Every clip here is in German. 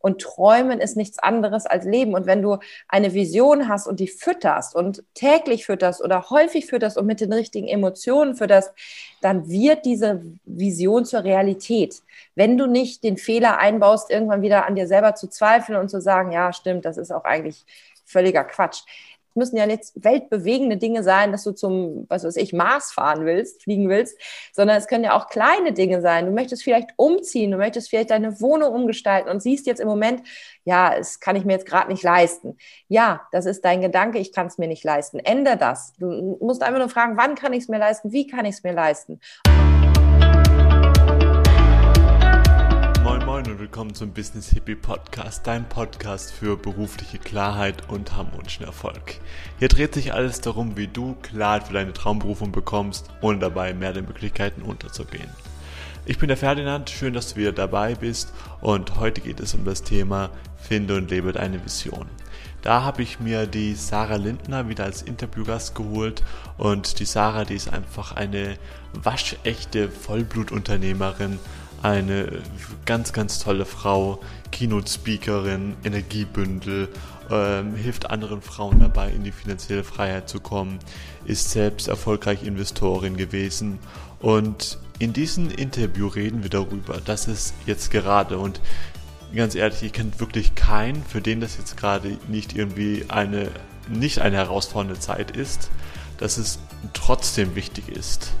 Und Träumen ist nichts anderes als Leben. Und wenn du eine Vision hast und die fütterst und täglich fütterst oder häufig fütterst und mit den richtigen Emotionen fütterst, dann wird diese Vision zur Realität. Wenn du nicht den Fehler einbaust, irgendwann wieder an dir selber zu zweifeln und zu sagen, ja, stimmt, das ist auch eigentlich völliger Quatsch müssen ja nicht weltbewegende Dinge sein, dass du zum, was weiß ich, Mars fahren willst, fliegen willst, sondern es können ja auch kleine Dinge sein. Du möchtest vielleicht umziehen, du möchtest vielleicht deine Wohnung umgestalten und siehst jetzt im Moment, ja, es kann ich mir jetzt gerade nicht leisten. Ja, das ist dein Gedanke, ich kann es mir nicht leisten. Ändere das. Du musst einfach nur fragen, wann kann ich es mir leisten, wie kann ich es mir leisten. Moin und willkommen zum Business Hippie Podcast, dein Podcast für berufliche Klarheit und harmonischen Erfolg. Hier dreht sich alles darum, wie du Klarheit für deine Traumberufung bekommst, ohne dabei mehr den Möglichkeiten unterzugehen. Ich bin der Ferdinand, schön, dass du wieder dabei bist und heute geht es um das Thema Finde und lebe deine Vision. Da habe ich mir die Sarah Lindner wieder als Interviewgast geholt und die Sarah, die ist einfach eine waschechte Vollblutunternehmerin, eine ganz, ganz tolle Frau, Keynote-Speakerin, Energiebündel, ähm, hilft anderen Frauen dabei, in die finanzielle Freiheit zu kommen, ist selbst erfolgreich Investorin gewesen. Und in diesem Interview reden wir darüber, dass es jetzt gerade und ganz ehrlich, ich kenne wirklich keinen, für den das jetzt gerade nicht irgendwie eine, nicht eine herausfordernde Zeit ist, dass es trotzdem wichtig ist,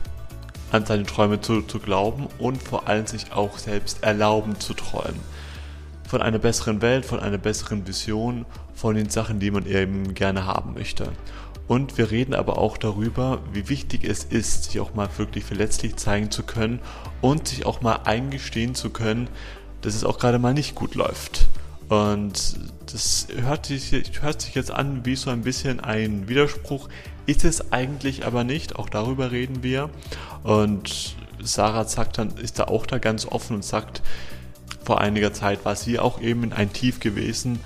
an seine Träume zu, zu glauben und vor allem sich auch selbst erlauben zu träumen. Von einer besseren Welt, von einer besseren Vision, von den Sachen, die man eben gerne haben möchte. Und wir reden aber auch darüber, wie wichtig es ist, sich auch mal wirklich verletzlich zeigen zu können und sich auch mal eingestehen zu können, dass es auch gerade mal nicht gut läuft. Und das hört sich, hört sich jetzt an wie so ein bisschen ein Widerspruch, ist es eigentlich aber nicht, auch darüber reden wir. Und Sarah sagt dann, ist da auch da ganz offen und sagt, vor einiger Zeit war sie auch eben in ein Tief gewesen,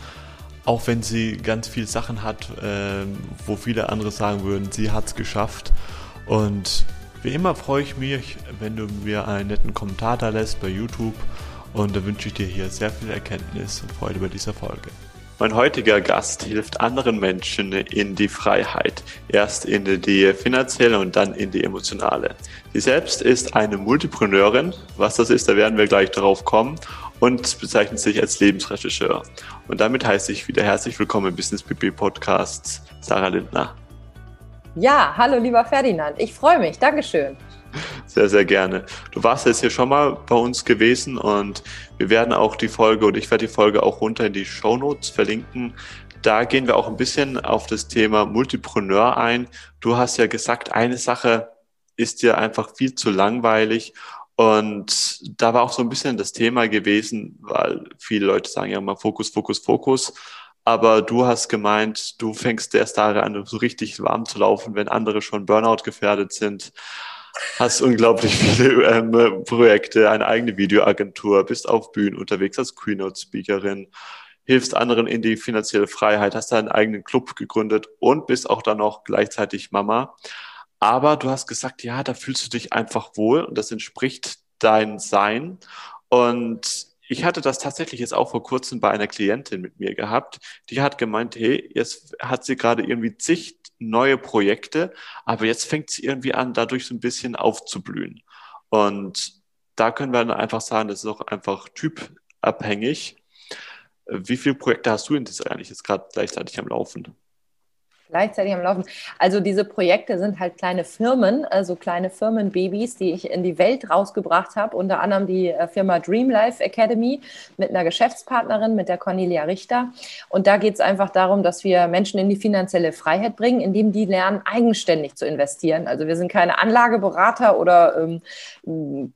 auch wenn sie ganz viele Sachen hat, äh, wo viele andere sagen würden, sie hat es geschafft. Und wie immer freue ich mich, wenn du mir einen netten Kommentar da lässt bei YouTube. Und da wünsche ich dir hier sehr viel Erkenntnis und Freude bei dieser Folge. Mein heutiger Gast hilft anderen Menschen in die Freiheit. Erst in die finanzielle und dann in die emotionale. Sie selbst ist eine Multipreneurin. Was das ist, da werden wir gleich drauf kommen. Und bezeichnet sich als Lebensregisseur. Und damit heiße ich wieder herzlich willkommen im Business PP Podcast, Sarah Lindner. Ja, hallo lieber Ferdinand. Ich freue mich. Dankeschön. Sehr, sehr gerne. Du warst jetzt hier schon mal bei uns gewesen und wir werden auch die Folge und ich werde die Folge auch runter in die Show Notes verlinken. Da gehen wir auch ein bisschen auf das Thema Multipreneur ein. Du hast ja gesagt, eine Sache ist dir einfach viel zu langweilig und da war auch so ein bisschen das Thema gewesen, weil viele Leute sagen ja immer Fokus, Fokus, Fokus. Aber du hast gemeint, du fängst erst da an, so richtig warm zu laufen, wenn andere schon Burnout gefährdet sind hast unglaublich viele ähm, Projekte, eine eigene Videoagentur, bist auf Bühnen unterwegs als Keynote-Speakerin, hilfst anderen in die finanzielle Freiheit, hast deinen eigenen Club gegründet und bist auch dann noch gleichzeitig Mama. Aber du hast gesagt, ja, da fühlst du dich einfach wohl und das entspricht dein Sein. Und ich hatte das tatsächlich jetzt auch vor kurzem bei einer Klientin mit mir gehabt. Die hat gemeint, hey, jetzt hat sie gerade irgendwie zig neue Projekte, aber jetzt fängt sie irgendwie an, dadurch so ein bisschen aufzublühen. Und da können wir dann einfach sagen, das ist auch einfach typabhängig. Wie viele Projekte hast du denn das eigentlich jetzt gerade gleichzeitig am Laufen? Gleichzeitig am Laufen. Also diese Projekte sind halt kleine Firmen, also kleine Firmenbabys, die ich in die Welt rausgebracht habe. Unter anderem die äh, Firma Dream Life Academy mit einer Geschäftspartnerin, mit der Cornelia Richter. Und da geht es einfach darum, dass wir Menschen in die finanzielle Freiheit bringen, indem die lernen, eigenständig zu investieren. Also wir sind keine Anlageberater oder ähm,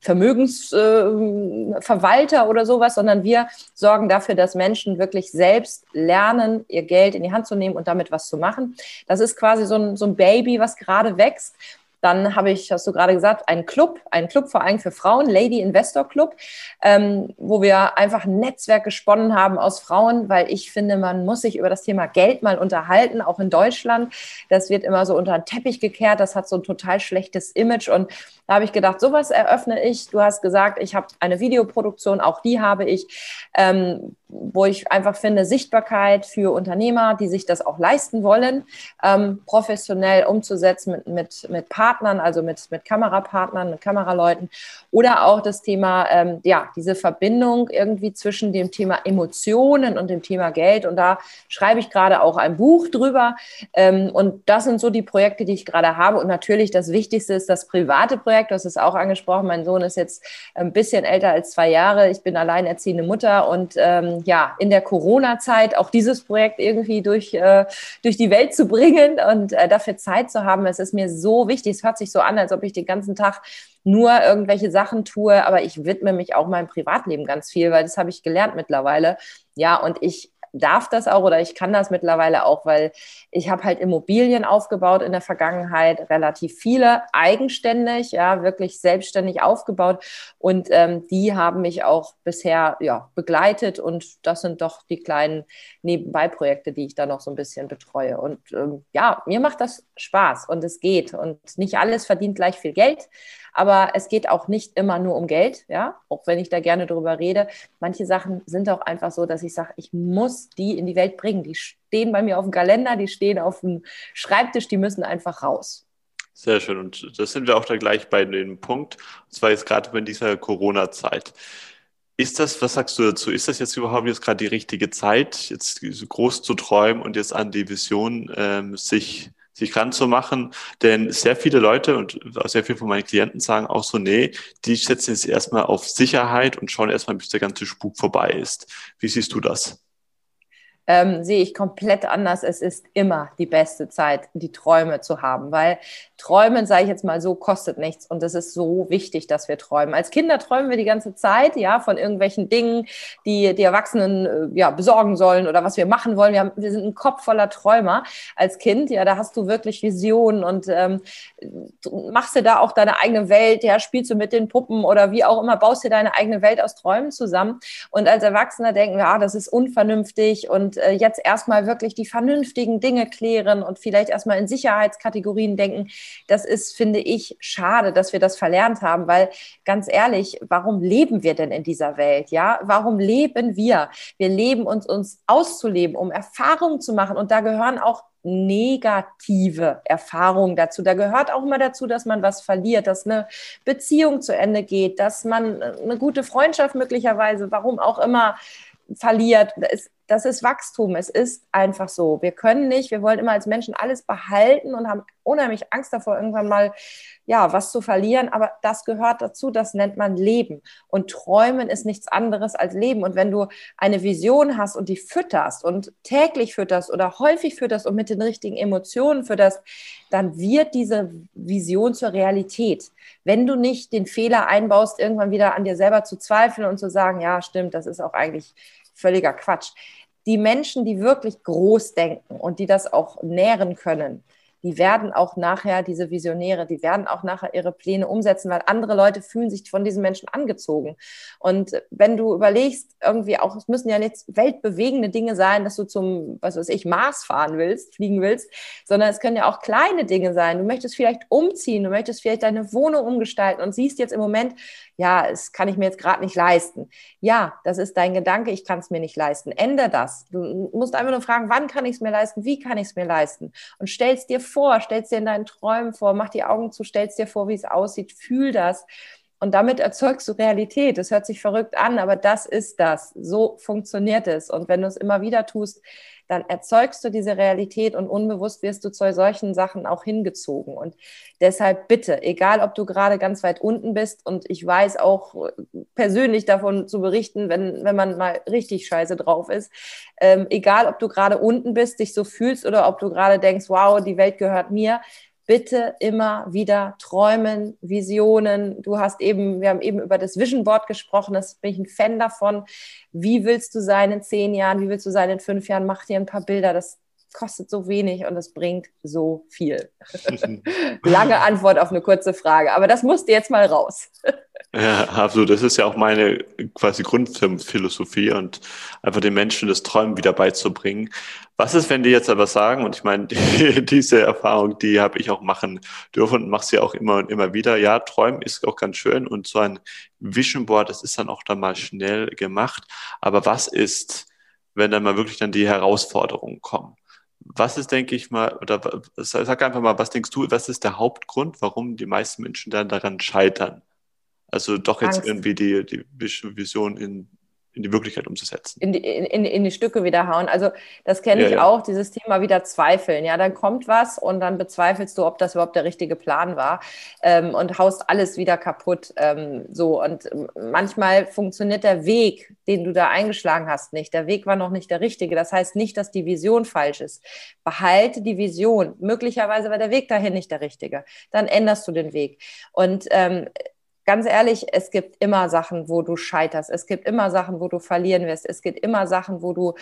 Vermögensverwalter äh, oder sowas, sondern wir sorgen dafür, dass Menschen wirklich selbst lernen, ihr Geld in die Hand zu nehmen und damit was zu machen. Das ist quasi so ein, so ein Baby, was gerade wächst. Dann habe ich, hast du gerade gesagt, einen Club, einen Club vor allem für Frauen, Lady Investor Club, ähm, wo wir einfach ein Netzwerk gesponnen haben aus Frauen, weil ich finde, man muss sich über das Thema Geld mal unterhalten, auch in Deutschland. Das wird immer so unter den Teppich gekehrt, das hat so ein total schlechtes Image und da habe ich gedacht, sowas eröffne ich. Du hast gesagt, ich habe eine Videoproduktion, auch die habe ich, ähm, wo ich einfach finde, Sichtbarkeit für Unternehmer, die sich das auch leisten wollen, ähm, professionell umzusetzen mit, mit, mit Partnern, also mit, mit Kamerapartnern, mit Kameraleuten oder auch das Thema, ähm, ja, diese Verbindung irgendwie zwischen dem Thema Emotionen und dem Thema Geld. Und da schreibe ich gerade auch ein Buch drüber. Ähm, und das sind so die Projekte, die ich gerade habe. Und natürlich das Wichtigste ist das private Projekt hast es auch angesprochen. Mein Sohn ist jetzt ein bisschen älter als zwei Jahre. Ich bin alleinerziehende Mutter und ähm, ja, in der Corona-Zeit auch dieses Projekt irgendwie durch, äh, durch die Welt zu bringen und äh, dafür Zeit zu haben. Es ist mir so wichtig. Es hört sich so an, als ob ich den ganzen Tag nur irgendwelche Sachen tue, aber ich widme mich auch meinem Privatleben ganz viel, weil das habe ich gelernt mittlerweile. Ja, und ich darf das auch oder ich kann das mittlerweile auch, weil ich habe halt Immobilien aufgebaut in der Vergangenheit, relativ viele eigenständig, ja, wirklich selbstständig aufgebaut. Und ähm, die haben mich auch bisher ja, begleitet und das sind doch die kleinen Nebenbei-Projekte, die ich da noch so ein bisschen betreue. Und ähm, ja, mir macht das Spaß und es geht. Und nicht alles verdient gleich viel Geld, aber es geht auch nicht immer nur um Geld, ja, auch wenn ich da gerne drüber rede. Manche Sachen sind auch einfach so, dass ich sage, ich muss die in die Welt bringen. Die stehen bei mir auf dem Kalender, die stehen auf dem Schreibtisch, die müssen einfach raus. Sehr schön. Und das sind wir auch da gleich bei dem Punkt. Und zwar jetzt gerade in dieser Corona-Zeit. Ist das, was sagst du dazu? Ist das jetzt überhaupt jetzt gerade die richtige Zeit, jetzt groß zu träumen und jetzt an die Vision ähm, sich sich ranzumachen. Denn sehr viele Leute und sehr viele von meinen Klienten sagen auch so, nee, die setzen jetzt erstmal auf Sicherheit und schauen erstmal, bis der ganze Spuk vorbei ist. Wie siehst du das? Ähm, sehe ich komplett anders. Es ist immer die beste Zeit, die Träume zu haben, weil Träumen, sage ich jetzt mal so, kostet nichts und es ist so wichtig, dass wir träumen. Als Kinder träumen wir die ganze Zeit, ja, von irgendwelchen Dingen, die die Erwachsenen äh, ja besorgen sollen oder was wir machen wollen. Wir, haben, wir sind ein Kopf voller Träumer. Als Kind, ja, da hast du wirklich Visionen und ähm, machst dir da auch deine eigene Welt, ja, spielst du mit den Puppen oder wie auch immer, baust dir deine eigene Welt aus Träumen zusammen. Und als Erwachsener denken wir, ah, das ist unvernünftig und äh, jetzt erstmal wirklich die vernünftigen Dinge klären und vielleicht erstmal in Sicherheitskategorien denken. Das ist, finde ich, schade, dass wir das verlernt haben, weil ganz ehrlich, warum leben wir denn in dieser Welt? Ja, warum leben wir? Wir leben uns, uns auszuleben, um Erfahrungen zu machen. Und da gehören auch negative Erfahrungen dazu. Da gehört auch immer dazu, dass man was verliert, dass eine Beziehung zu Ende geht, dass man eine gute Freundschaft möglicherweise, warum auch immer, verliert. Das das ist Wachstum. Es ist einfach so. Wir können nicht, wir wollen immer als Menschen alles behalten und haben unheimlich Angst davor, irgendwann mal ja, was zu verlieren. Aber das gehört dazu. Das nennt man Leben. Und Träumen ist nichts anderes als Leben. Und wenn du eine Vision hast und die fütterst und täglich fütterst oder häufig fütterst und mit den richtigen Emotionen fütterst, dann wird diese Vision zur Realität. Wenn du nicht den Fehler einbaust, irgendwann wieder an dir selber zu zweifeln und zu sagen, ja, stimmt, das ist auch eigentlich völliger Quatsch. Die Menschen, die wirklich groß denken und die das auch nähren können, die werden auch nachher, diese Visionäre, die werden auch nachher ihre Pläne umsetzen, weil andere Leute fühlen sich von diesen Menschen angezogen. Und wenn du überlegst, irgendwie auch, es müssen ja nicht weltbewegende Dinge sein, dass du zum, was weiß ich, Mars fahren willst, fliegen willst, sondern es können ja auch kleine Dinge sein. Du möchtest vielleicht umziehen, du möchtest vielleicht deine Wohnung umgestalten und siehst jetzt im Moment, ja, es kann ich mir jetzt gerade nicht leisten. Ja, das ist dein Gedanke, ich kann es mir nicht leisten. Ändere das. Du musst einfach nur fragen, wann kann ich es mir leisten, wie kann ich es mir leisten? Und stellst dir vor, stellst dir in deinen Träumen vor, mach die Augen zu, stellst dir vor, wie es aussieht, fühl das. Und damit erzeugst du Realität. Das hört sich verrückt an, aber das ist das. So funktioniert es. Und wenn du es immer wieder tust, dann erzeugst du diese Realität und unbewusst wirst du zu solchen Sachen auch hingezogen. Und deshalb bitte, egal ob du gerade ganz weit unten bist und ich weiß auch persönlich davon zu berichten, wenn, wenn man mal richtig scheiße drauf ist, ähm, egal ob du gerade unten bist, dich so fühlst oder ob du gerade denkst, wow, die Welt gehört mir, bitte immer wieder träumen, Visionen. Du hast eben, wir haben eben über das Vision Board gesprochen, das bin ich ein Fan davon. Wie willst du sein in zehn Jahren? Wie willst du sein in fünf Jahren? Mach dir ein paar Bilder. Das kostet so wenig und es bringt so viel. Lange Antwort auf eine kurze Frage, aber das musste jetzt mal raus. Ja, absolut. Das ist ja auch meine quasi Grundphilosophie und einfach den Menschen das Träumen wieder beizubringen. Was ist, wenn die jetzt aber sagen, und ich meine, die, diese Erfahrung, die habe ich auch machen dürfen und mache sie auch immer und immer wieder. Ja, Träumen ist auch ganz schön und so ein Vision Board, das ist dann auch dann mal schnell gemacht. Aber was ist, wenn dann mal wirklich dann die Herausforderungen kommen? Was ist, denke ich mal, oder sag einfach mal, was denkst du, was ist der Hauptgrund, warum die meisten Menschen dann daran scheitern? Also doch jetzt Angst. irgendwie die, die Vision in in die Wirklichkeit umzusetzen. In die, in, in die Stücke wieder hauen. Also das kenne ja, ich ja. auch, dieses Thema wieder zweifeln. Ja, dann kommt was und dann bezweifelst du, ob das überhaupt der richtige Plan war ähm, und haust alles wieder kaputt. Ähm, so und manchmal funktioniert der Weg, den du da eingeschlagen hast, nicht. Der Weg war noch nicht der richtige. Das heißt nicht, dass die Vision falsch ist. Behalte die Vision. Möglicherweise war der Weg dahin nicht der richtige. Dann änderst du den Weg. Und ähm, ganz ehrlich, es gibt immer Sachen, wo du scheiterst. Es gibt immer Sachen, wo du verlieren wirst. Es gibt immer Sachen, wo du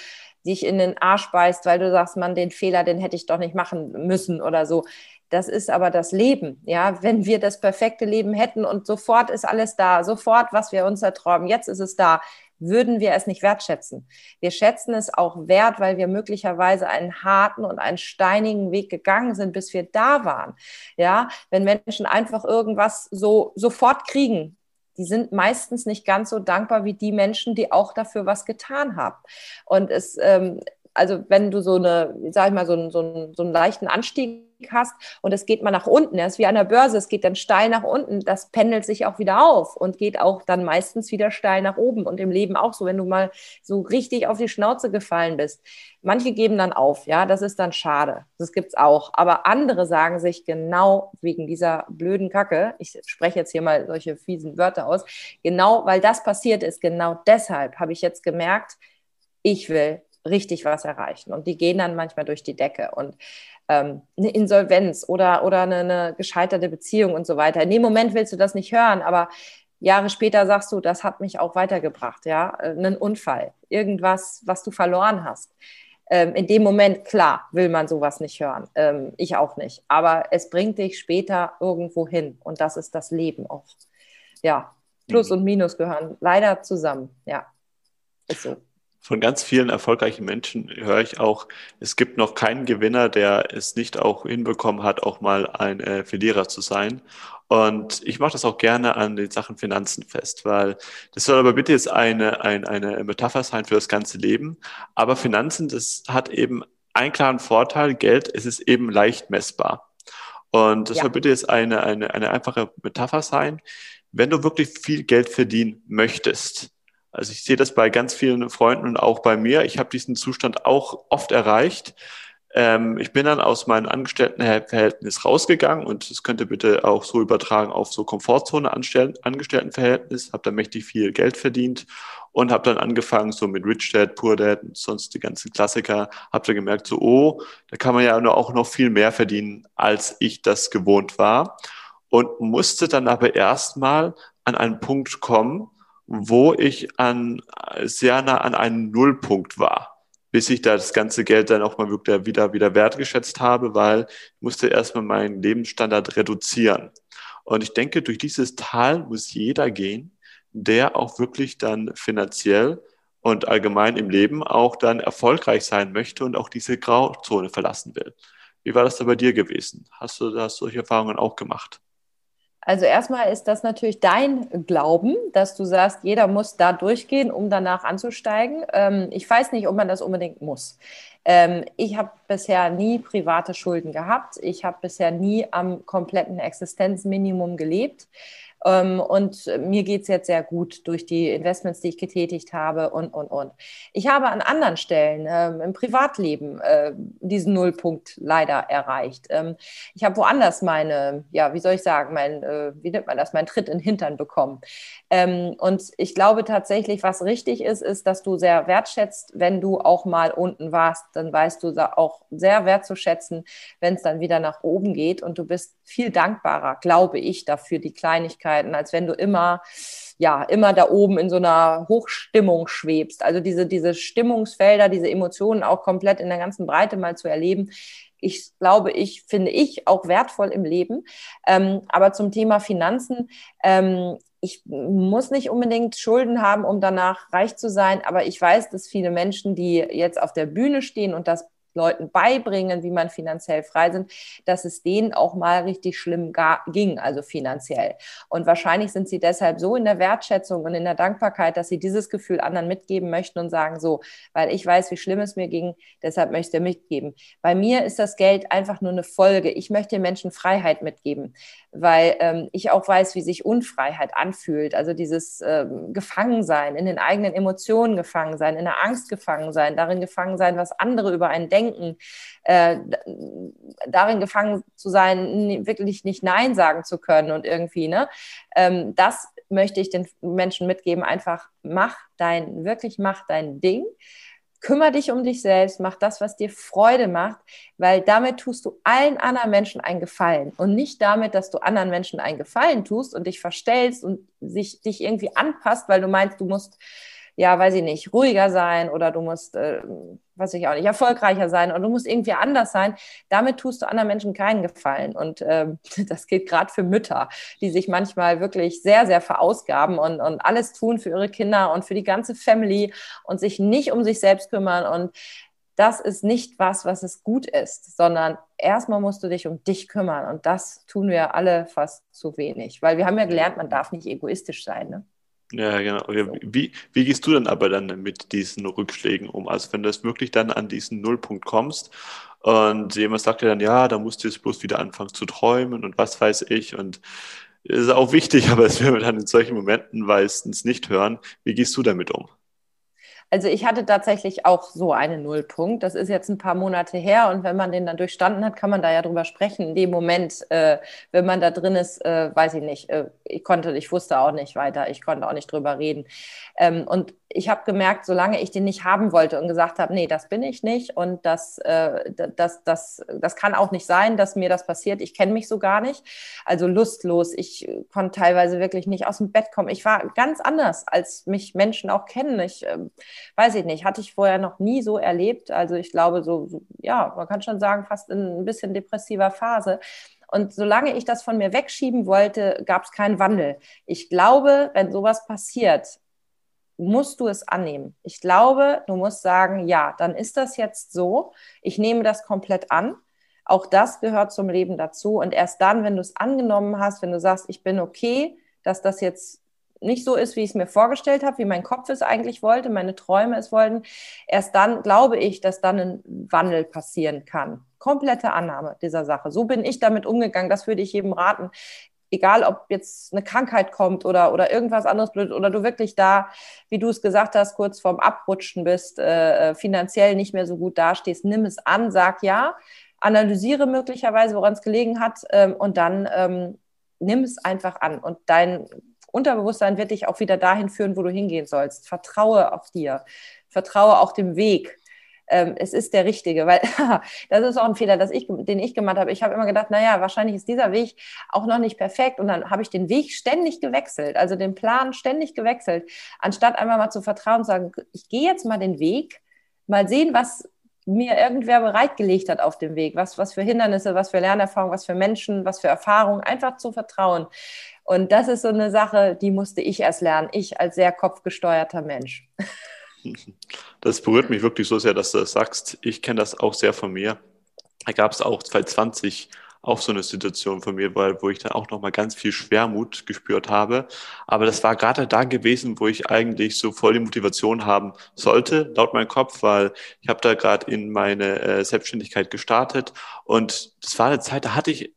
dich in den Arsch beißt, weil du sagst, man, den Fehler, den hätte ich doch nicht machen müssen oder so. Das ist aber das Leben. Ja, wenn wir das perfekte Leben hätten und sofort ist alles da, sofort, was wir uns erträumen, jetzt ist es da, würden wir es nicht wertschätzen. Wir schätzen es auch wert, weil wir möglicherweise einen harten und einen steinigen Weg gegangen sind, bis wir da waren. Ja, wenn Menschen einfach irgendwas so sofort kriegen, die sind meistens nicht ganz so dankbar wie die Menschen, die auch dafür was getan haben. Und es, ähm, also wenn du so eine, sag ich mal, so einen, so einen, so einen leichten Anstieg hast und es geht mal nach unten, das ist wie an der Börse, es geht dann steil nach unten, das pendelt sich auch wieder auf und geht auch dann meistens wieder steil nach oben und im Leben auch so, wenn du mal so richtig auf die Schnauze gefallen bist. Manche geben dann auf, ja, das ist dann schade, das gibt's auch, aber andere sagen sich genau wegen dieser blöden Kacke, ich spreche jetzt hier mal solche fiesen Wörter aus, genau weil das passiert ist, genau deshalb habe ich jetzt gemerkt, ich will richtig was erreichen. Und die gehen dann manchmal durch die Decke. Und ähm, eine Insolvenz oder, oder eine, eine gescheiterte Beziehung und so weiter. In dem Moment willst du das nicht hören, aber Jahre später sagst du, das hat mich auch weitergebracht, ja, äh, einen Unfall, irgendwas, was du verloren hast. Ähm, in dem Moment, klar, will man sowas nicht hören. Ähm, ich auch nicht. Aber es bringt dich später irgendwo hin. Und das ist das Leben auch. Ja, Plus mhm. und Minus gehören leider zusammen. Ja, ist so von ganz vielen erfolgreichen Menschen höre ich auch, es gibt noch keinen Gewinner, der es nicht auch hinbekommen hat, auch mal ein äh, Verlierer zu sein. Und ich mache das auch gerne an den Sachen Finanzen fest, weil das soll aber bitte jetzt eine, eine, eine Metapher sein für das ganze Leben. Aber Finanzen, das hat eben einen klaren Vorteil, Geld, es ist eben leicht messbar. Und das ja. soll bitte jetzt eine, eine, eine einfache Metapher sein. Wenn du wirklich viel Geld verdienen möchtest, also ich sehe das bei ganz vielen Freunden und auch bei mir. Ich habe diesen Zustand auch oft erreicht. Ähm, ich bin dann aus meinem Angestelltenverhältnis rausgegangen und das könnte bitte auch so übertragen auf so Komfortzone Angestelltenverhältnis, habe dann mächtig viel Geld verdient und habe dann angefangen so mit Rich Dad, Poor Dad und sonst die ganzen Klassiker, habe dann gemerkt so, oh, da kann man ja auch noch viel mehr verdienen, als ich das gewohnt war und musste dann aber erstmal an einen Punkt kommen, wo ich an, sehr nah an einem Nullpunkt war, bis ich da das ganze Geld dann auch mal wirklich wieder, wieder wertgeschätzt habe, weil ich musste erstmal meinen Lebensstandard reduzieren. Und ich denke, durch dieses Tal muss jeder gehen, der auch wirklich dann finanziell und allgemein im Leben auch dann erfolgreich sein möchte und auch diese Grauzone verlassen will. Wie war das da bei dir gewesen? Hast du da solche Erfahrungen auch gemacht? Also erstmal ist das natürlich dein Glauben, dass du sagst, jeder muss da durchgehen, um danach anzusteigen. Ähm, ich weiß nicht, ob man das unbedingt muss. Ähm, ich habe bisher nie private Schulden gehabt. Ich habe bisher nie am kompletten Existenzminimum gelebt. Ähm, und mir geht es jetzt sehr gut durch die Investments, die ich getätigt habe und, und, und. Ich habe an anderen Stellen ähm, im Privatleben äh, diesen Nullpunkt leider erreicht. Ähm, ich habe woanders meine, ja, wie soll ich sagen, mein, äh, wie nennt man das, mein Tritt in den Hintern bekommen. Ähm, und ich glaube tatsächlich, was richtig ist, ist, dass du sehr wertschätzt, wenn du auch mal unten warst, dann weißt du auch sehr wertzuschätzen, wenn es dann wieder nach oben geht und du bist viel dankbarer, glaube ich, dafür die Kleinigkeit Möglichkeiten, als wenn du immer ja immer da oben in so einer Hochstimmung schwebst. Also diese, diese Stimmungsfelder, diese Emotionen auch komplett in der ganzen Breite mal zu erleben. Ich glaube, ich finde ich auch wertvoll im Leben. Ähm, aber zum Thema Finanzen, ähm, ich muss nicht unbedingt Schulden haben, um danach reich zu sein, aber ich weiß, dass viele Menschen, die jetzt auf der Bühne stehen und das Leuten beibringen, wie man finanziell frei sind, dass es denen auch mal richtig schlimm ging, also finanziell. Und wahrscheinlich sind sie deshalb so in der Wertschätzung und in der Dankbarkeit, dass sie dieses Gefühl anderen mitgeben möchten und sagen so, weil ich weiß, wie schlimm es mir ging, deshalb möchte ich mitgeben. Bei mir ist das Geld einfach nur eine Folge. Ich möchte den Menschen Freiheit mitgeben, weil ähm, ich auch weiß, wie sich Unfreiheit anfühlt. Also dieses ähm, Gefangensein, in den eigenen Emotionen gefangen sein, in der Angst gefangen sein, darin gefangen sein, was andere über einen denken denken, äh, darin gefangen zu sein, wirklich nicht Nein sagen zu können und irgendwie, ne? Ähm, das möchte ich den Menschen mitgeben. Einfach mach dein, wirklich mach dein Ding. Kümmer dich um dich selbst, mach das, was dir Freude macht, weil damit tust du allen anderen Menschen einen Gefallen und nicht damit, dass du anderen Menschen einen Gefallen tust und dich verstellst und sich, dich irgendwie anpasst, weil du meinst, du musst ja, weiß ich nicht, ruhiger sein oder du musst, äh, weiß ich auch nicht, erfolgreicher sein oder du musst irgendwie anders sein. Damit tust du anderen Menschen keinen Gefallen. Und äh, das gilt gerade für Mütter, die sich manchmal wirklich sehr, sehr verausgaben und, und alles tun für ihre Kinder und für die ganze Family und sich nicht um sich selbst kümmern. Und das ist nicht was, was es gut ist, sondern erstmal musst du dich um dich kümmern. Und das tun wir alle fast zu wenig, weil wir haben ja gelernt, man darf nicht egoistisch sein. Ne? Ja, genau. Wie, wie gehst du dann aber dann mit diesen Rückschlägen um? Also wenn du jetzt wirklich dann an diesen Nullpunkt kommst und jemand sagt dir dann, ja, da musst du jetzt bloß wieder anfangen zu träumen und was weiß ich und ist auch wichtig, aber es will man dann in solchen Momenten meistens nicht hören. Wie gehst du damit um? Also ich hatte tatsächlich auch so einen Nullpunkt. Das ist jetzt ein paar Monate her und wenn man den dann durchstanden hat, kann man da ja drüber sprechen. In dem Moment, äh, wenn man da drin ist, äh, weiß ich nicht. Äh, ich konnte, ich wusste auch nicht weiter. Ich konnte auch nicht drüber reden. Ähm, und ich habe gemerkt, solange ich den nicht haben wollte und gesagt habe, nee, das bin ich nicht und das, äh, das, das, das kann auch nicht sein, dass mir das passiert. Ich kenne mich so gar nicht. Also lustlos. Ich konnte teilweise wirklich nicht aus dem Bett kommen. Ich war ganz anders, als mich Menschen auch kennen. Ich äh, weiß ich nicht, hatte ich vorher noch nie so erlebt. Also ich glaube, so, so ja, man kann schon sagen, fast in ein bisschen depressiver Phase. Und solange ich das von mir wegschieben wollte, gab es keinen Wandel. Ich glaube, wenn sowas passiert, musst du es annehmen. Ich glaube, du musst sagen, ja, dann ist das jetzt so. Ich nehme das komplett an. Auch das gehört zum Leben dazu. Und erst dann, wenn du es angenommen hast, wenn du sagst, ich bin okay, dass das jetzt nicht so ist, wie ich es mir vorgestellt habe, wie mein Kopf es eigentlich wollte, meine Träume es wollten, erst dann glaube ich, dass dann ein Wandel passieren kann. Komplette Annahme dieser Sache. So bin ich damit umgegangen. Das würde ich jedem raten egal ob jetzt eine Krankheit kommt oder, oder irgendwas anderes blöd oder du wirklich da, wie du es gesagt hast, kurz vorm Abrutschen bist, äh, äh, finanziell nicht mehr so gut dastehst, nimm es an, sag ja, analysiere möglicherweise, woran es gelegen hat ähm, und dann ähm, nimm es einfach an. Und dein Unterbewusstsein wird dich auch wieder dahin führen, wo du hingehen sollst. Vertraue auf dir, vertraue auch dem Weg ähm, es ist der richtige, weil das ist auch ein Fehler, dass ich, den ich gemacht habe. Ich habe immer gedacht, naja, wahrscheinlich ist dieser Weg auch noch nicht perfekt und dann habe ich den Weg ständig gewechselt, also den Plan ständig gewechselt, anstatt einmal mal zu vertrauen und sagen, ich gehe jetzt mal den Weg, mal sehen, was mir irgendwer bereitgelegt hat auf dem Weg, was, was für Hindernisse, was für Lernerfahrungen, was für Menschen, was für Erfahrungen, einfach zu vertrauen. Und das ist so eine Sache, die musste ich erst lernen, ich als sehr kopfgesteuerter Mensch. Das berührt mich wirklich so sehr, dass du das sagst. Ich kenne das auch sehr von mir. Da gab es auch 2020 auch so eine Situation von mir, wo ich dann auch nochmal ganz viel Schwermut gespürt habe. Aber das war gerade da gewesen, wo ich eigentlich so voll die Motivation haben sollte, laut meinem Kopf, weil ich habe da gerade in meine äh, Selbstständigkeit gestartet und das war eine Zeit, da hatte ich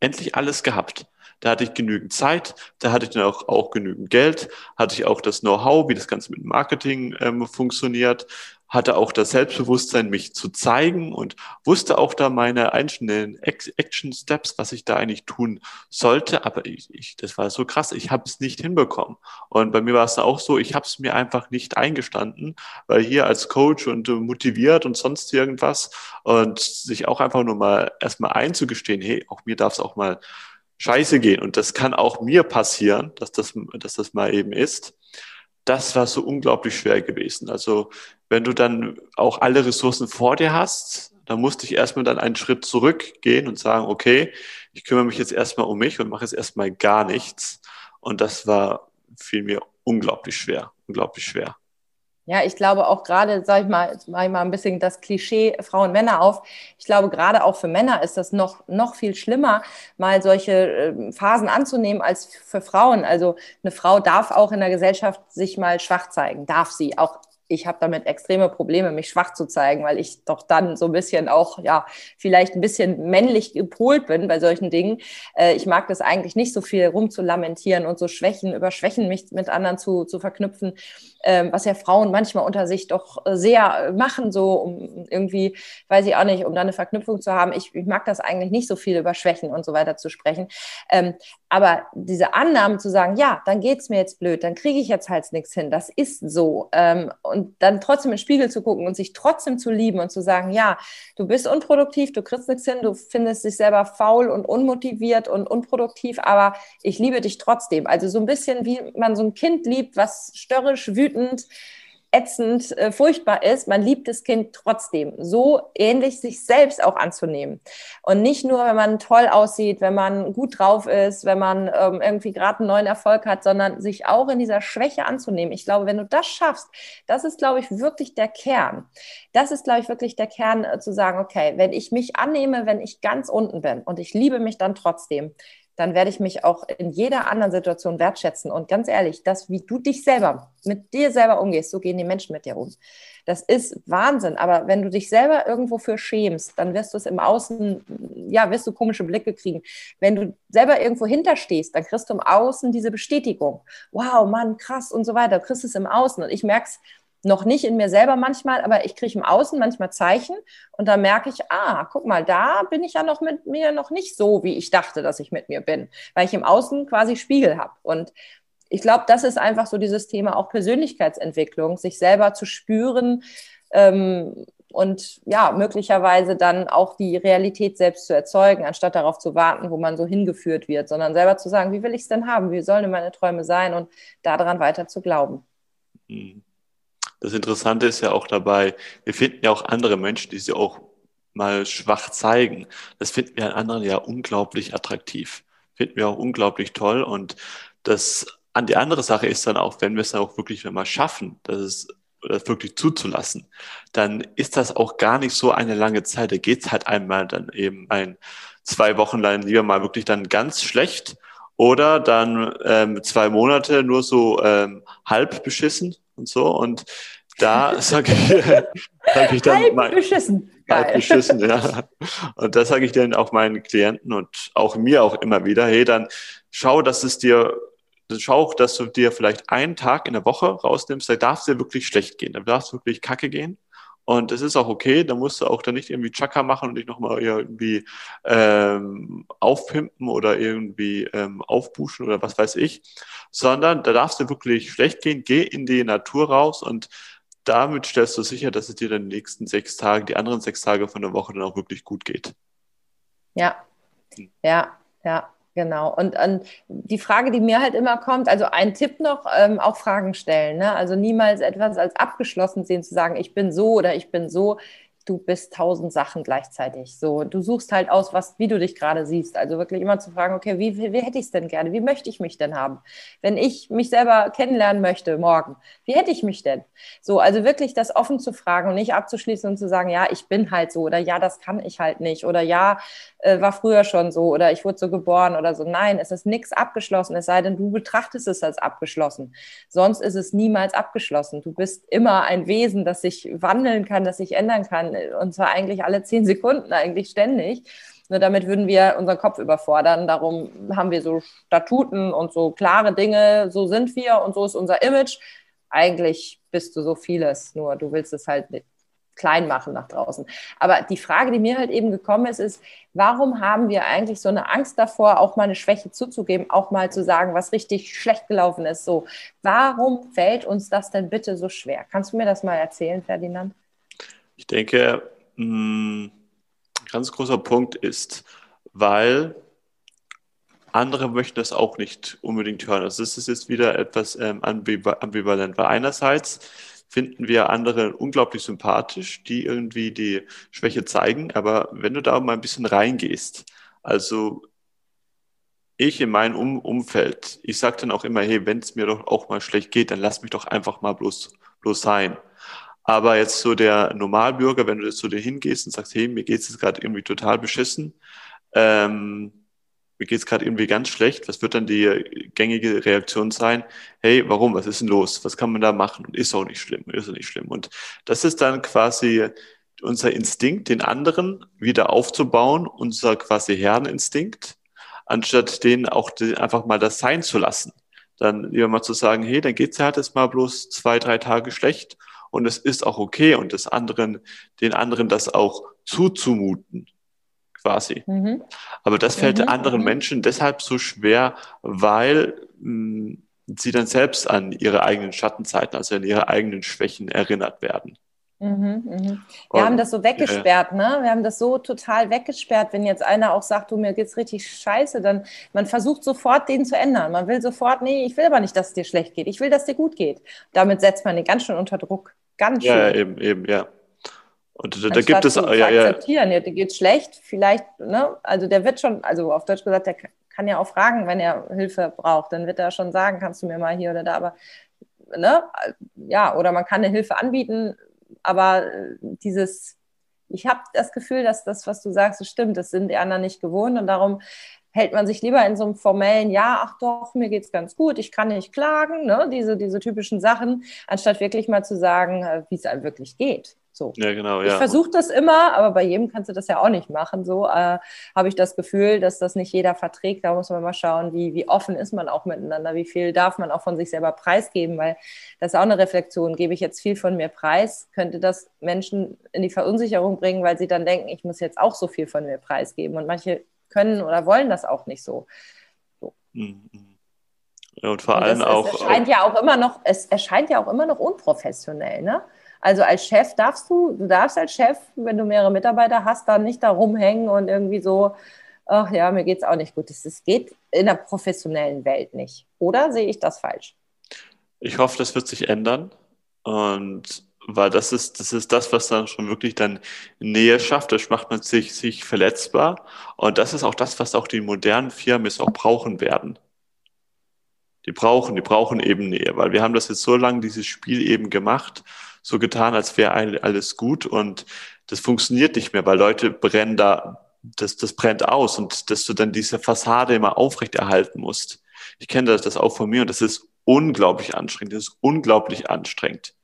endlich alles gehabt. Da hatte ich genügend Zeit, da hatte ich dann auch, auch genügend Geld, hatte ich auch das Know-how, wie das Ganze mit Marketing ähm, funktioniert, hatte auch das Selbstbewusstsein, mich zu zeigen und wusste auch da meine einzelnen Action Steps, was ich da eigentlich tun sollte. Aber ich, ich das war so krass, ich habe es nicht hinbekommen. Und bei mir war es auch so, ich habe es mir einfach nicht eingestanden, weil hier als Coach und motiviert und sonst irgendwas und sich auch einfach nur mal erstmal einzugestehen, hey, auch mir darf es auch mal scheiße gehen. Und das kann auch mir passieren, dass das, dass das mal eben ist. Das war so unglaublich schwer gewesen. Also wenn du dann auch alle Ressourcen vor dir hast, dann musste ich erstmal dann einen Schritt zurückgehen und sagen, okay, ich kümmere mich jetzt erstmal um mich und mache jetzt erstmal gar nichts. Und das war, fiel mir unglaublich schwer, unglaublich schwer. Ja, ich glaube auch gerade, sage ich mal, mache ich mal ein bisschen das Klischee Frauen Männer auf. Ich glaube gerade auch für Männer ist das noch noch viel schlimmer, mal solche äh, Phasen anzunehmen als für Frauen. Also eine Frau darf auch in der Gesellschaft sich mal schwach zeigen, darf sie auch ich habe damit extreme Probleme, mich schwach zu zeigen, weil ich doch dann so ein bisschen auch, ja, vielleicht ein bisschen männlich gepolt bin bei solchen Dingen. Äh, ich mag das eigentlich nicht so viel rumzulamentieren und so Schwächen, über Schwächen mich mit anderen zu, zu verknüpfen, äh, was ja Frauen manchmal unter sich doch sehr machen, so um irgendwie, weiß ich auch nicht, um da eine Verknüpfung zu haben. Ich, ich mag das eigentlich nicht so viel über Schwächen und so weiter zu sprechen. Ähm, aber diese Annahmen zu sagen, ja, dann geht's mir jetzt blöd, dann kriege ich jetzt halt nichts hin, das ist so. Ähm, und dann trotzdem in den Spiegel zu gucken und sich trotzdem zu lieben und zu sagen, ja, du bist unproduktiv, du kriegst nichts hin, du findest dich selber faul und unmotiviert und unproduktiv, aber ich liebe dich trotzdem. Also so ein bisschen wie man so ein Kind liebt, was störrisch, wütend, ätzend, äh, furchtbar ist, man liebt das Kind trotzdem. So ähnlich sich selbst auch anzunehmen. Und nicht nur, wenn man toll aussieht, wenn man gut drauf ist, wenn man ähm, irgendwie gerade einen neuen Erfolg hat, sondern sich auch in dieser Schwäche anzunehmen. Ich glaube, wenn du das schaffst, das ist, glaube ich, wirklich der Kern. Das ist, glaube ich, wirklich der Kern äh, zu sagen, okay, wenn ich mich annehme, wenn ich ganz unten bin und ich liebe mich dann trotzdem, dann werde ich mich auch in jeder anderen Situation wertschätzen. Und ganz ehrlich, das, wie du dich selber, mit dir selber umgehst, so gehen die Menschen mit dir um. Das ist Wahnsinn. Aber wenn du dich selber irgendwo für schämst, dann wirst du es im Außen, ja, wirst du komische Blicke kriegen. Wenn du selber irgendwo hinterstehst, dann kriegst du im Außen diese Bestätigung. Wow, Mann, krass und so weiter. Du kriegst es im Außen. Und ich merke es noch nicht in mir selber manchmal, aber ich kriege im Außen manchmal Zeichen und da merke ich, ah, guck mal, da bin ich ja noch mit mir noch nicht so, wie ich dachte, dass ich mit mir bin, weil ich im Außen quasi Spiegel habe. Und ich glaube, das ist einfach so dieses Thema auch Persönlichkeitsentwicklung, sich selber zu spüren ähm, und ja, möglicherweise dann auch die Realität selbst zu erzeugen, anstatt darauf zu warten, wo man so hingeführt wird, sondern selber zu sagen, wie will ich es denn haben, wie sollen denn meine Träume sein und daran weiter zu glauben. Mhm. Das Interessante ist ja auch dabei, wir finden ja auch andere Menschen, die sich auch mal schwach zeigen. Das finden wir an anderen ja unglaublich attraktiv. Finden wir auch unglaublich toll. Und das an die andere Sache ist dann auch, wenn wir es dann auch wirklich mal schaffen, dass es das wirklich zuzulassen, dann ist das auch gar nicht so eine lange Zeit. Da geht's halt einmal dann eben ein, zwei Wochen lang lieber mal wirklich dann ganz schlecht oder dann ähm, zwei Monate nur so ähm, halb beschissen und so. Und da sage ich, sag ich dann. Halb mein, beschissen. Halb beschissen, ja. Und das sage ich dann auch meinen Klienten und auch mir auch immer wieder, hey, dann schau, dass es dir schau auch, dass du dir vielleicht einen Tag in der Woche rausnimmst, da darf es dir wirklich schlecht gehen, da darf es wirklich kacke gehen. Und es ist auch okay, da musst du auch dann nicht irgendwie Chaka machen und dich nochmal irgendwie ähm, aufpimpen oder irgendwie ähm, aufbuschen oder was weiß ich, sondern da darfst du wirklich schlecht gehen, geh in die Natur raus und damit stellst du sicher, dass es dir dann die nächsten sechs Tage, die anderen sechs Tage von der Woche dann auch wirklich gut geht. Ja, hm. ja, ja. Genau. Und, und die Frage, die mir halt immer kommt, also ein Tipp noch, ähm, auch Fragen stellen. Ne? Also niemals etwas als abgeschlossen sehen, zu sagen, ich bin so oder ich bin so du bist tausend Sachen gleichzeitig. So, du suchst halt aus, was, wie du dich gerade siehst. Also wirklich immer zu fragen, okay, wie, wie, wie hätte ich es denn gerne? Wie möchte ich mich denn haben? Wenn ich mich selber kennenlernen möchte morgen, wie hätte ich mich denn? So, also wirklich das offen zu fragen und nicht abzuschließen und zu sagen, ja, ich bin halt so oder ja, das kann ich halt nicht oder ja, äh, war früher schon so oder ich wurde so geboren oder so. Nein, es ist nichts abgeschlossen, es sei denn, du betrachtest es als abgeschlossen. Sonst ist es niemals abgeschlossen. Du bist immer ein Wesen, das sich wandeln kann, das sich ändern kann und zwar eigentlich alle zehn Sekunden, eigentlich ständig. Nur damit würden wir unseren Kopf überfordern. Darum haben wir so Statuten und so klare Dinge, so sind wir und so ist unser Image. Eigentlich bist du so vieles, nur du willst es halt nicht klein machen nach draußen. Aber die Frage, die mir halt eben gekommen ist, ist, warum haben wir eigentlich so eine Angst davor, auch mal eine Schwäche zuzugeben, auch mal zu sagen, was richtig schlecht gelaufen ist? So, warum fällt uns das denn bitte so schwer? Kannst du mir das mal erzählen, Ferdinand? Ich denke, ein hm, ganz großer Punkt ist, weil andere möchten das auch nicht unbedingt hören. Also das ist jetzt wieder etwas ähm, ambivalent, weil einerseits finden wir andere unglaublich sympathisch, die irgendwie die Schwäche zeigen, aber wenn du da mal ein bisschen reingehst, also ich in meinem um Umfeld, ich sage dann auch immer, hey, wenn es mir doch auch mal schlecht geht, dann lass mich doch einfach mal bloß, bloß sein. Aber jetzt so der Normalbürger, wenn du jetzt zu dir hingehst und sagst, hey, mir geht es jetzt gerade irgendwie total beschissen, ähm, mir geht es gerade irgendwie ganz schlecht, was wird dann die gängige Reaktion sein? Hey, warum? Was ist denn los? Was kann man da machen? Und ist auch nicht schlimm, ist auch nicht schlimm. Und das ist dann quasi unser Instinkt, den anderen wieder aufzubauen, unser quasi Herreninstinkt, anstatt denen auch einfach mal das sein zu lassen. Dann lieber mal zu sagen, hey, dann geht's ja halt jetzt mal bloß zwei, drei Tage schlecht und es ist auch okay und des anderen, den anderen das auch zuzumuten quasi. Mhm. Aber das fällt mhm. anderen mhm. Menschen deshalb so schwer, weil mh, hm, sie dann selbst an ihre eigenen Schattenzeiten, also an ihre eigenen Schwächen erinnert werden. Mhm, mh. Wir Und, haben das so weggesperrt, äh, ne? Wir haben das so total weggesperrt. Wenn jetzt einer auch sagt, du mir geht's richtig scheiße, dann man versucht sofort den zu ändern. Man will sofort, nee, ich will aber nicht, dass es dir schlecht geht. Ich will, dass es dir gut geht. Damit setzt man den ganz schön unter Druck. Ganz schön. Ja, eben, eben, ja. Und da, da gibt es zu, ja, ja. akzeptieren, ja, dir geht's schlecht, vielleicht, ne? Also der wird schon, also auf Deutsch gesagt, der kann ja auch fragen, wenn er Hilfe braucht, dann wird er schon sagen, kannst du mir mal hier oder da, aber ne? Ja, oder man kann eine Hilfe anbieten, aber dieses, ich habe das Gefühl, dass das, was du sagst, stimmt, das sind die anderen nicht gewohnt und darum hält man sich lieber in so einem formellen, ja, ach doch, mir geht's ganz gut, ich kann nicht klagen, ne? diese, diese typischen Sachen, anstatt wirklich mal zu sagen, äh, wie es einem wirklich geht. So. Ja, genau. Ja. Ich versuche das immer, aber bei jedem kannst du das ja auch nicht machen. So äh, habe ich das Gefühl, dass das nicht jeder verträgt. Da muss man mal schauen, wie, wie offen ist man auch miteinander, wie viel darf man auch von sich selber preisgeben, weil das ist auch eine Reflexion. Gebe ich jetzt viel von mir preis, könnte das Menschen in die Verunsicherung bringen, weil sie dann denken, ich muss jetzt auch so viel von mir preisgeben. Und manche können oder wollen das auch nicht so. so. Mhm. Ja, und vor und allem es, auch. Es erscheint ja auch immer noch, es erscheint ja auch immer noch unprofessionell, ne? Also als Chef darfst du, du darfst als Chef, wenn du mehrere Mitarbeiter hast, dann nicht da rumhängen und irgendwie so, ach ja, mir geht es auch nicht gut. Das, geht in der professionellen Welt nicht. Oder sehe ich das falsch? Ich hoffe, das wird sich ändern. Und weil das ist, das ist das, was dann schon wirklich dann Nähe schafft. Das macht man sich, sich verletzbar. Und das ist auch das, was auch die modernen Firmen jetzt auch brauchen werden. Die brauchen, die brauchen eben Nähe, weil wir haben das jetzt so lange, dieses Spiel eben gemacht so getan, als wäre alles gut und das funktioniert nicht mehr, weil Leute brennen da, das, das brennt aus und dass du dann diese Fassade immer aufrechterhalten musst. Ich kenne das, das auch von mir und das ist unglaublich anstrengend. Das ist unglaublich anstrengend.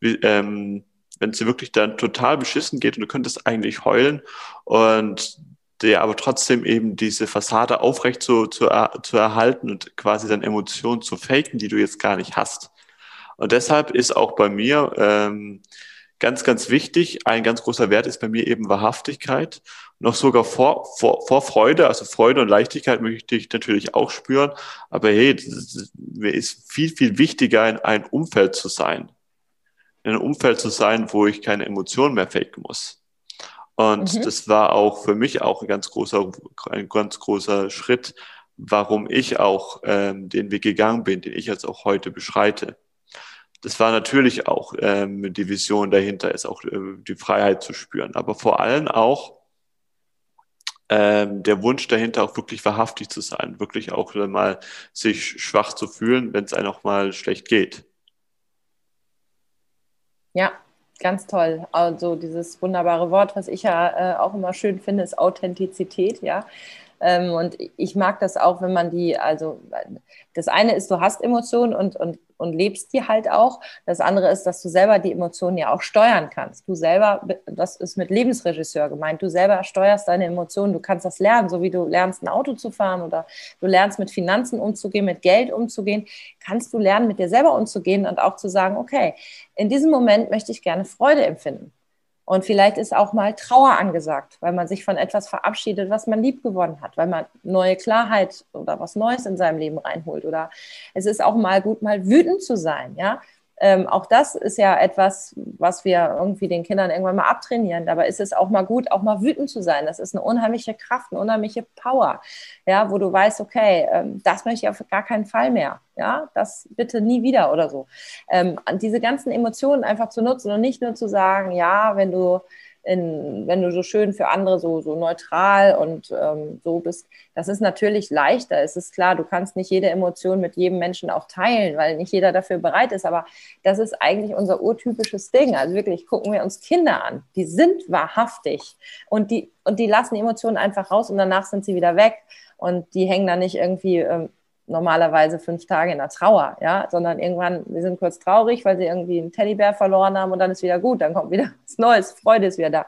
Wie, ähm, wenn es dir wirklich dann total beschissen geht und du könntest eigentlich heulen und dir aber trotzdem eben diese Fassade aufrecht zu, zu, zu erhalten und quasi dann Emotionen zu faken, die du jetzt gar nicht hast. Und deshalb ist auch bei mir ähm, ganz, ganz wichtig, ein ganz großer Wert ist bei mir eben Wahrhaftigkeit. Noch sogar vor, vor, vor Freude, also Freude und Leichtigkeit möchte ich natürlich auch spüren. Aber hey, mir ist viel, viel wichtiger, in ein Umfeld zu sein. In einem Umfeld zu sein, wo ich keine Emotionen mehr faken muss. Und mhm. das war auch für mich auch ein ganz großer, ein ganz großer Schritt, warum ich auch ähm, den Weg gegangen bin, den ich jetzt auch heute beschreite das war natürlich auch ähm, die Vision dahinter, ist auch äh, die Freiheit zu spüren, aber vor allem auch ähm, der Wunsch dahinter, auch wirklich wahrhaftig zu sein, wirklich auch mal sich schwach zu fühlen, wenn es einem auch mal schlecht geht. Ja, ganz toll. Also dieses wunderbare Wort, was ich ja äh, auch immer schön finde, ist Authentizität, ja. Ähm, und ich mag das auch, wenn man die, also das eine ist, du hast Emotionen und, und und lebst die halt auch. Das andere ist, dass du selber die Emotionen ja auch steuern kannst. Du selber, das ist mit Lebensregisseur gemeint, du selber steuerst deine Emotionen, du kannst das lernen, so wie du lernst, ein Auto zu fahren oder du lernst mit Finanzen umzugehen, mit Geld umzugehen, kannst du lernen, mit dir selber umzugehen und auch zu sagen, okay, in diesem Moment möchte ich gerne Freude empfinden. Und vielleicht ist auch mal Trauer angesagt, weil man sich von etwas verabschiedet, was man lieb gewonnen hat, weil man neue Klarheit oder was Neues in seinem Leben reinholt. Oder es ist auch mal gut, mal wütend zu sein, ja. Ähm, auch das ist ja etwas, was wir irgendwie den Kindern irgendwann mal abtrainieren. Dabei ist es auch mal gut, auch mal wütend zu sein. Das ist eine unheimliche Kraft, eine unheimliche Power, ja, wo du weißt, okay, ähm, das möchte ich auf gar keinen Fall mehr. Ja, das bitte nie wieder oder so. Ähm, diese ganzen Emotionen einfach zu nutzen und nicht nur zu sagen, ja, wenn du in, wenn du so schön für andere so, so neutral und ähm, so bist, das ist natürlich leichter. Es ist klar, du kannst nicht jede Emotion mit jedem Menschen auch teilen, weil nicht jeder dafür bereit ist. Aber das ist eigentlich unser urtypisches Ding. Also wirklich gucken wir uns Kinder an. Die sind wahrhaftig und die, und die lassen Emotionen einfach raus und danach sind sie wieder weg. Und die hängen da nicht irgendwie ähm, normalerweise fünf Tage in der Trauer, ja, sondern irgendwann, wir sind kurz traurig, weil sie irgendwie einen Teddybär verloren haben und dann ist wieder gut, dann kommt wieder was Neues, Freude ist wieder da.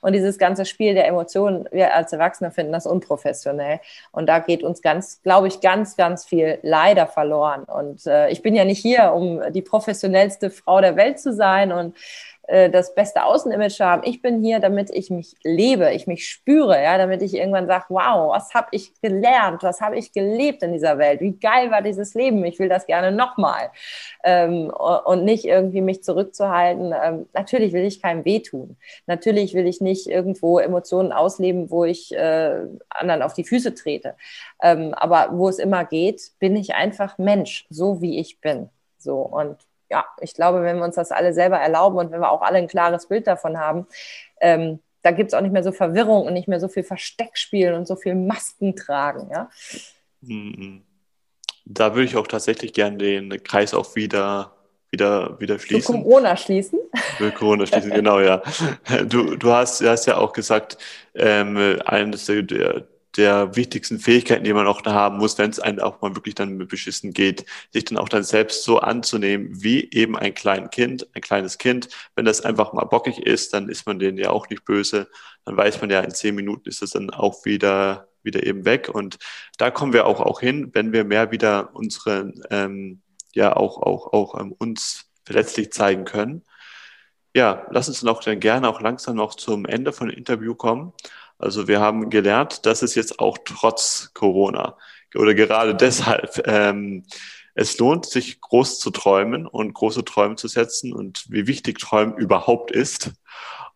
Und dieses ganze Spiel der Emotionen, wir als Erwachsene finden das unprofessionell. Und da geht uns ganz, glaube ich, ganz, ganz viel leider verloren. Und äh, ich bin ja nicht hier, um die professionellste Frau der Welt zu sein und äh, das beste Außenimage haben. Ich bin hier, damit ich mich lebe, ich mich spüre, ja, damit ich irgendwann sage, wow, was habe ich gelernt, was habe ich gelebt in dieser Welt, wie geil war dieses Leben, ich will das gerne nochmal. Ähm, und nicht irgendwie mich zurückzuhalten. Ähm, natürlich will ich keinem wehtun. Natürlich will ich nicht irgendwo Emotionen ausleben, wo ich äh, anderen auf die Füße trete. Ähm, aber wo es immer geht, bin ich einfach Mensch, so wie ich bin. So und ja, ich glaube, wenn wir uns das alle selber erlauben und wenn wir auch alle ein klares Bild davon haben, ähm, da gibt es auch nicht mehr so Verwirrung und nicht mehr so viel Versteckspielen und so viel Masken tragen. Ja? Mhm. Da würde ich auch tatsächlich gerne den Kreis auch wieder wieder, wieder schließen. Für Corona schließen. Für Corona schließen, genau, ja. Du, du hast, hast ja auch gesagt, ähm, eines der, der wichtigsten Fähigkeiten, die man auch da haben muss, wenn es einem auch mal wirklich dann mit beschissen geht, sich dann auch dann selbst so anzunehmen, wie eben ein kleines Kind, ein kleines Kind. Wenn das einfach mal bockig ist, dann ist man denen ja auch nicht böse. Dann weiß man ja, in zehn Minuten ist es dann auch wieder, wieder eben weg. Und da kommen wir auch, auch hin, wenn wir mehr wieder unsere, ähm, ja, auch, auch, auch ähm, uns verletzlich zeigen können. Ja, lass uns auch dann gerne auch langsam noch zum Ende von dem Interview kommen. Also wir haben gelernt, dass es jetzt auch trotz Corona oder gerade deshalb ähm, es lohnt, sich groß zu träumen und große Träume zu setzen und wie wichtig Träumen überhaupt ist.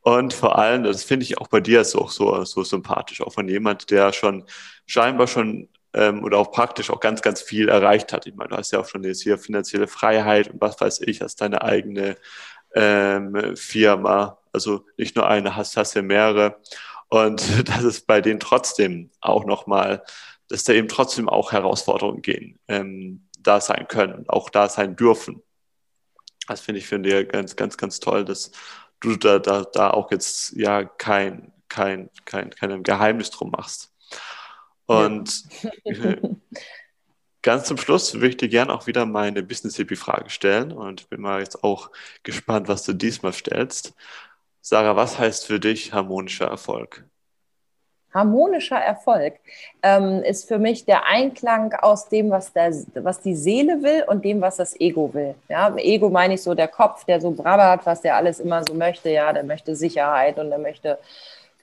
Und vor allem, das finde ich auch bei dir so, so, so sympathisch, auch von jemand, der schon scheinbar schon ähm, oder auch praktisch auch ganz, ganz viel erreicht hat. Ich meine, du hast ja auch schon jetzt hier finanzielle Freiheit und was weiß ich, hast deine eigene ähm, Firma, also nicht nur eine, hast, hast ja mehrere. Und dass es bei denen trotzdem auch nochmal, dass da eben trotzdem auch Herausforderungen gehen, ähm, da sein können, auch da sein dürfen. Das finde ich für dir ganz, ganz, ganz toll, dass du da, da, da auch jetzt ja kein, kein, kein, kein Geheimnis drum machst. Und ja. ganz zum Schluss würde ich dir gerne auch wieder meine Business Hippie Frage stellen und bin mal jetzt auch gespannt, was du diesmal stellst. Sarah, was heißt für dich harmonischer Erfolg? Harmonischer Erfolg ähm, ist für mich der Einklang aus dem, was, der, was die Seele will und dem, was das Ego will. Ja, Ego meine ich so der Kopf, der so brabbert, was der alles immer so möchte. Ja, der möchte Sicherheit und der möchte,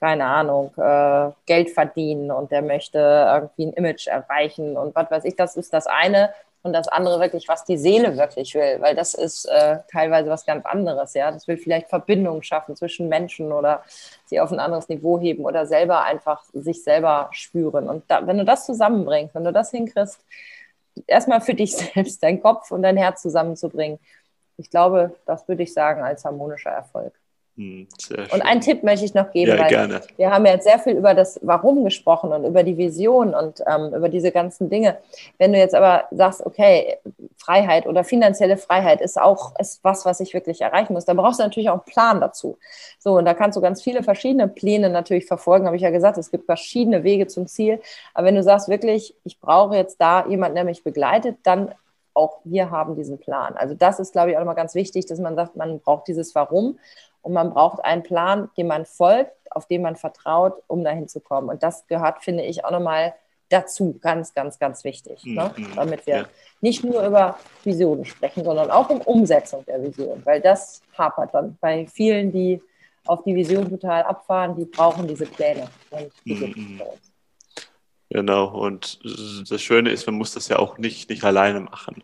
keine Ahnung, äh, Geld verdienen und der möchte irgendwie ein Image erreichen und was weiß ich. Das ist das eine und das andere wirklich, was die Seele wirklich will, weil das ist äh, teilweise was ganz anderes, ja. Das will vielleicht Verbindungen schaffen zwischen Menschen oder sie auf ein anderes Niveau heben oder selber einfach sich selber spüren. Und da, wenn du das zusammenbringst, wenn du das hinkriegst, erstmal für dich selbst, dein Kopf und dein Herz zusammenzubringen, ich glaube, das würde ich sagen als harmonischer Erfolg. Hm, und einen Tipp möchte ich noch geben, ja, weil gerne. wir haben jetzt sehr viel über das Warum gesprochen und über die Vision und ähm, über diese ganzen Dinge. Wenn du jetzt aber sagst, okay, Freiheit oder finanzielle Freiheit ist auch ist was, was ich wirklich erreichen muss, dann brauchst du natürlich auch einen Plan dazu. So, und da kannst du ganz viele verschiedene Pläne natürlich verfolgen, habe ich ja gesagt, es gibt verschiedene Wege zum Ziel. Aber wenn du sagst wirklich, ich brauche jetzt da jemanden, der mich begleitet, dann auch wir haben diesen Plan. Also das ist, glaube ich, auch nochmal ganz wichtig, dass man sagt, man braucht dieses Warum und man braucht einen Plan, dem man folgt, auf den man vertraut, um dahin zu kommen. Und das gehört, finde ich, auch nochmal dazu. Ganz, ganz, ganz wichtig. Mhm. Ne? Mhm. Damit wir ja. nicht nur über Visionen sprechen, sondern auch um Umsetzung der Vision. Weil das hapert dann bei vielen, die auf die Vision total abfahren, die brauchen diese Pläne. Und die mhm. Genau, und das Schöne ist, man muss das ja auch nicht, nicht alleine machen.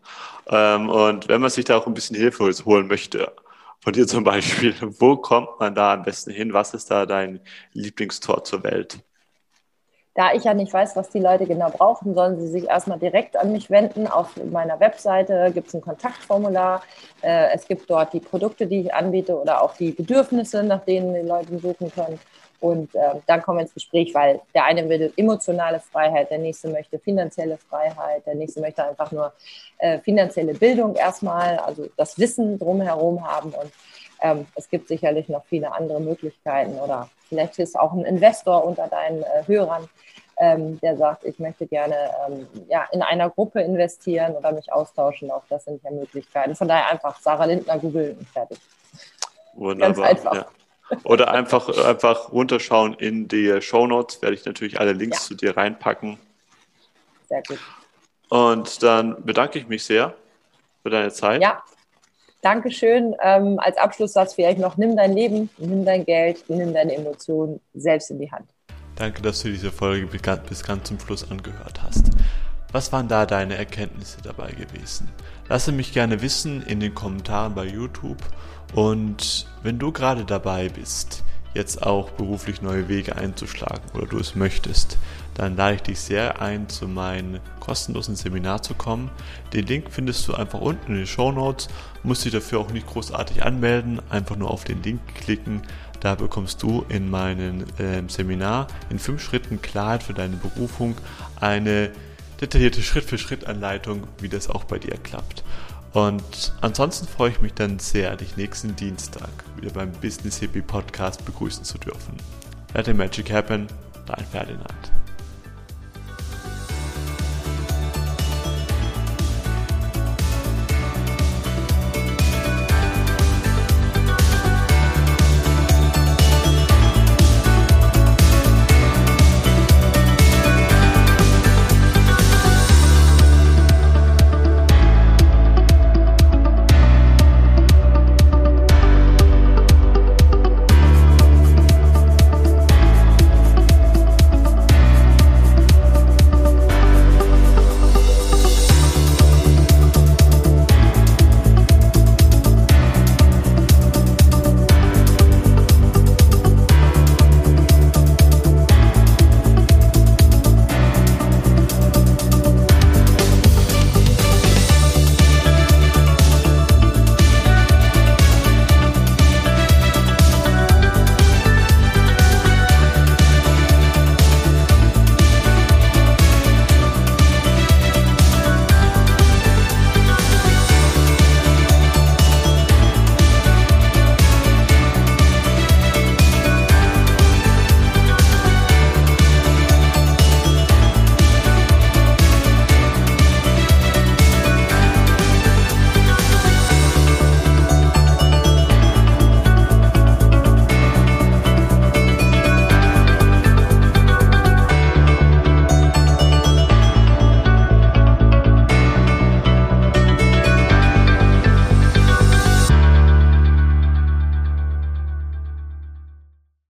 Ähm, und wenn man sich da auch ein bisschen Hilfe holen möchte, von dir zum Beispiel, wo kommt man da am besten hin? Was ist da dein Lieblingstor zur Welt? Da ich ja nicht weiß, was die Leute genau brauchen, sollen sie sich erstmal direkt an mich wenden. Auf meiner Webseite gibt es ein Kontaktformular. Äh, es gibt dort die Produkte, die ich anbiete oder auch die Bedürfnisse, nach denen die Leute suchen können. Und äh, dann kommen wir ins Gespräch, weil der eine will emotionale Freiheit, der nächste möchte finanzielle Freiheit, der nächste möchte einfach nur äh, finanzielle Bildung erstmal, also das Wissen drumherum haben. Und ähm, es gibt sicherlich noch viele andere Möglichkeiten oder vielleicht ist auch ein Investor unter deinen äh, Hörern, ähm, der sagt, ich möchte gerne ähm, ja, in einer Gruppe investieren oder mich austauschen. Auch das sind ja Möglichkeiten. Von daher einfach Sarah Lindner googeln und fertig. Wunderbar. Ganz einfach. Ja. Oder einfach, einfach runterschauen in die Show Notes. Werde ich natürlich alle Links ja. zu dir reinpacken. Sehr gut. Und dann bedanke ich mich sehr für deine Zeit. Ja, Dankeschön. Ähm, als Abschlusssatz vielleicht noch, nimm dein Leben, nimm dein Geld, nimm deine Emotionen selbst in die Hand. Danke, dass du diese Folge bis ganz zum Schluss angehört hast. Was waren da deine Erkenntnisse dabei gewesen? Lasse mich gerne wissen in den Kommentaren bei YouTube und wenn du gerade dabei bist, jetzt auch beruflich neue Wege einzuschlagen oder du es möchtest, dann lade ich dich sehr ein, zu meinem kostenlosen Seminar zu kommen. Den Link findest du einfach unten in den Show Notes. Musst dich dafür auch nicht großartig anmelden, einfach nur auf den Link klicken. Da bekommst du in meinem äh, Seminar in fünf Schritten Klarheit für deine Berufung eine detaillierte Schritt-für-Schritt-Anleitung, wie das auch bei dir klappt. Und ansonsten freue ich mich dann sehr, dich nächsten Dienstag wieder beim Business Hippie Podcast begrüßen zu dürfen. Let the magic happen, dein Ferdinand.